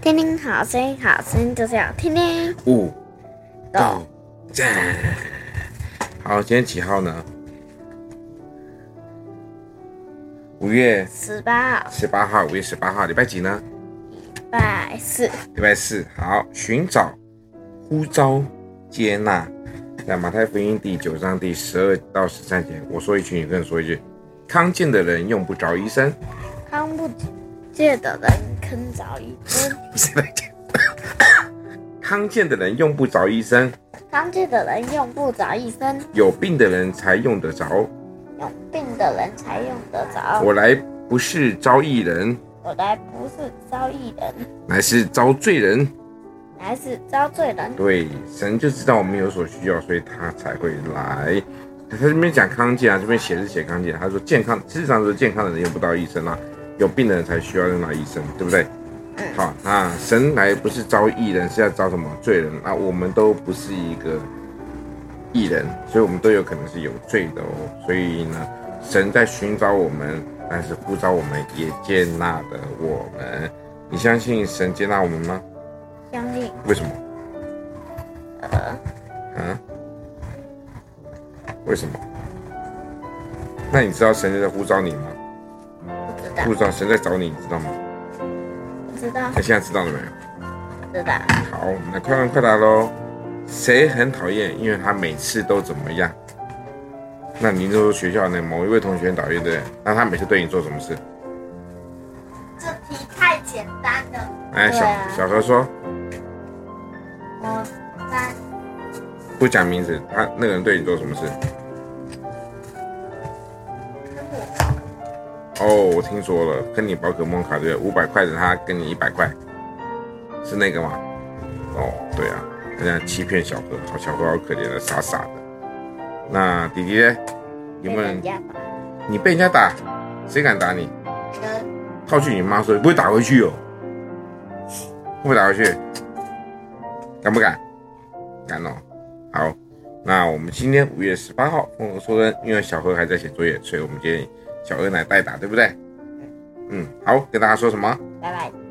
听听好声音，好声音就是要听听。五到站。好，今天几号呢？五月十八号。十八号，五月十八号，礼拜几呢？礼拜四。礼拜四。好，寻找、呼召、接纳。在马太福音第九章第十二到十三节，我说一句，你跟人说一句。康健的人用不着医生。康不健的人肯找医生。谁来讲？康健的人用不着医生。康健的人用不着医生。有病的人才用得着。有病的人才用得着。我来不是招义人。我来不是招义人。乃是招罪人。乃是招罪人。对，神就知道我们有所需要，所以他才会来。他这边讲康健啊，这边写是写康健。他说健康，事实上是健康的人用不到医生啊，有病的人才需要用到医生，对不对？嗯。好，那神来不是招义人，是要招什么罪人啊？我们都不是一个义人，所以我们都有可能是有罪的哦。所以呢，神在寻找我们，但是呼召我们，也接纳的我们。你相信神接纳我们吗？相信。为什么？呃。啊？为什么？那你知道神在呼召你吗？不知道。呼召神在找你，你知道吗？不知道。那现在知道了没有？知道。好，那快问快答喽。谁很讨厌？因为他每次都怎么样？那您就说学校那某一位同学很讨厌，对不对？那他每次对你做什么事？这题太简单了。哎，小小何说。我三。不讲名字，他那个人对你做什么事？哦，我听说了，跟你宝可梦卡对，五百块的他跟你一百块，是那个吗？哦，对啊，他这样欺骗小何，好小何好可怜的，傻傻的。那弟弟呢？有没有人？你被人家打，谁敢打你？套去你妈说，不会打回去哦。会不会打回去？敢不敢？敢哦。好，那我们今天五月十八号，丰禾硕恩，因为小何还在写作业，所以我们今天小鹅奶代打，对不对？嗯，好，跟大家说什么？拜拜。